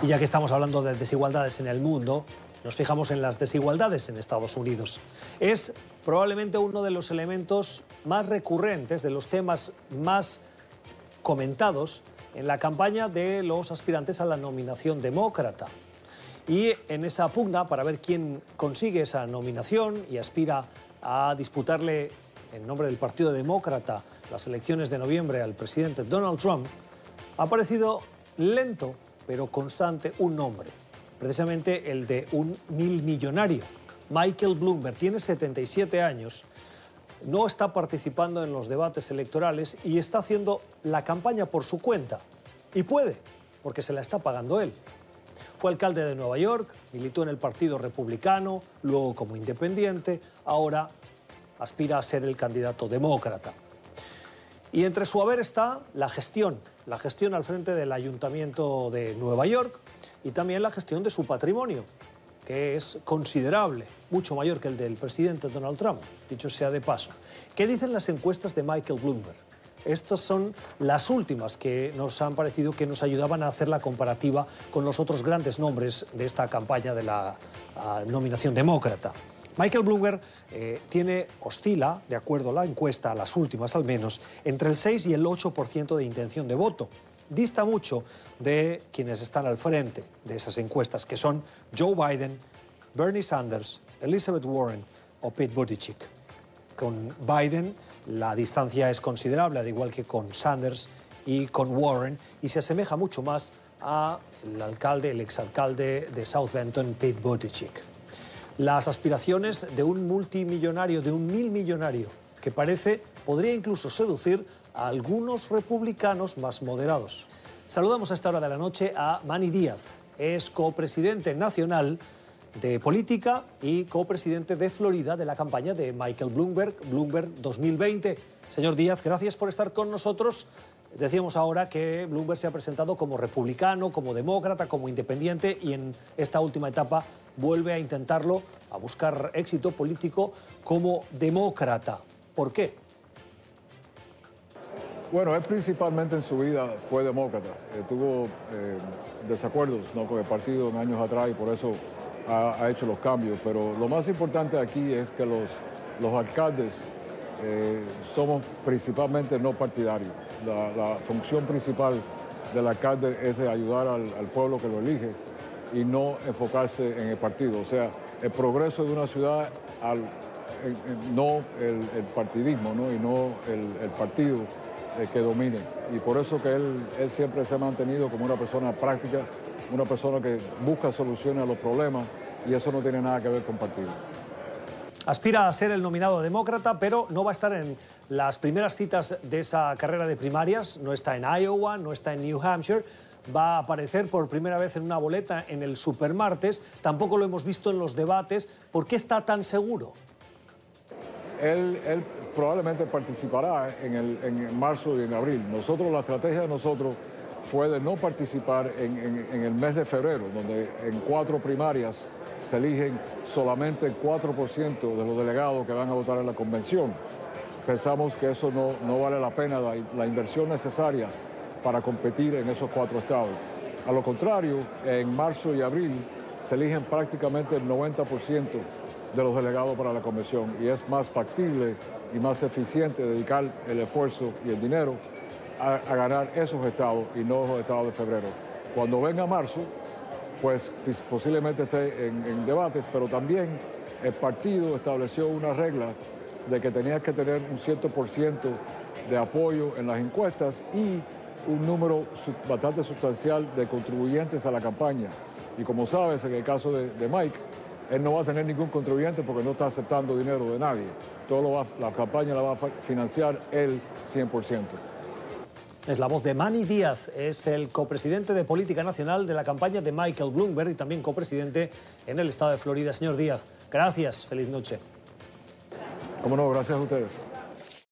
Y ya que estamos hablando de desigualdades en el mundo, nos fijamos en las desigualdades en Estados Unidos. Es probablemente uno de los elementos más recurrentes, de los temas más comentados en la campaña de los aspirantes a la nominación demócrata. Y en esa pugna para ver quién consigue esa nominación y aspira a disputarle en nombre del Partido Demócrata las elecciones de noviembre al presidente Donald Trump, ha parecido lento pero constante un nombre, precisamente el de un mil millonario. Michael Bloomberg tiene 77 años, no está participando en los debates electorales y está haciendo la campaña por su cuenta. Y puede, porque se la está pagando él. Fue alcalde de Nueva York, militó en el Partido Republicano, luego como independiente, ahora aspira a ser el candidato demócrata. Y entre su haber está la gestión, la gestión al frente del Ayuntamiento de Nueva York y también la gestión de su patrimonio, que es considerable, mucho mayor que el del presidente Donald Trump, dicho sea de paso. ¿Qué dicen las encuestas de Michael Bloomberg? Estas son las últimas que nos han parecido que nos ayudaban a hacer la comparativa con los otros grandes nombres de esta campaña de la ah, nominación demócrata. Michael Bloomberg eh, tiene, oscila, de acuerdo a la encuesta, las últimas al menos, entre el 6 y el 8% de intención de voto. Dista mucho de quienes están al frente de esas encuestas, que son Joe Biden, Bernie Sanders, Elizabeth Warren o Pete Buttigieg. Con Biden la distancia es considerable, al igual que con Sanders y con Warren, y se asemeja mucho más al alcalde, el exalcalde de South Benton, Pete Buttigieg las aspiraciones de un multimillonario, de un mil millonario, que parece podría incluso seducir a algunos republicanos más moderados. Saludamos a esta hora de la noche a Manny Díaz. Es copresidente nacional de política y copresidente de Florida de la campaña de Michael Bloomberg, Bloomberg 2020. Señor Díaz, gracias por estar con nosotros. Decíamos ahora que Bloomberg se ha presentado como republicano, como demócrata, como independiente y en esta última etapa vuelve a intentarlo, a buscar éxito político como demócrata. ¿Por qué? Bueno, él principalmente en su vida fue demócrata. Eh, tuvo eh, desacuerdos con el partido en años atrás y por eso ha, hecho los cambios. Pero lo más importante aquí es que los, los alcaldes eh, somos principalmente no partidarios. La, función principal del alcalde es de ayudar al, pueblo que lo elige y no enfocarse en el partido. O sea, el progreso de una ciudad, al, no el, partidismo ¿no? y no el, partido eh, que domine. Y por eso que él, él siempre se ha mantenido como una persona práctica, una persona que busca soluciones a los problemas y eso no tiene nada que ver con partido. Aspira a ser el nominado demócrata, pero no va a estar en las primeras citas de esa carrera de primarias. No está en Iowa, no está en New Hampshire. Va a aparecer por primera vez en una boleta en el Supermartes. Tampoco lo hemos visto en los debates. ¿Por qué está tan seguro? Él, probablemente participará en, el, marzo y en abril. Nosotros, la estrategia de nosotros fue de no participar en, el mes de febrero, donde en cuatro primarias se eligen solamente el 4% de los delegados que van a votar en la convención. Pensamos que eso no, vale la pena, la, inversión necesaria para competir en esos cuatro estados. A lo contrario, en marzo y abril se eligen prácticamente el 90% de los delegados para la convención y es más factible y más eficiente dedicar el esfuerzo y el dinero a, ganar esos estados y no los estados de febrero. Cuando venga marzo, pues posiblemente esté en, debates, pero también el partido estableció una regla de que tenía que tener un cierto por ciento de apoyo en las encuestas y un número bastante sustancial de contribuyentes a la campaña. Y como sabes, en el caso de, Mike, él no va a tener ningún contribuyente porque no está aceptando dinero de nadie. Todo la campaña la va a financiar él 100%. Es la voz de Manny Díaz, es el copresidente de Política Nacional de la campaña de Michael Bloomberg y también copresidente en el estado de Florida. Señor Díaz, gracias, feliz noche. Cómo no, gracias a ustedes.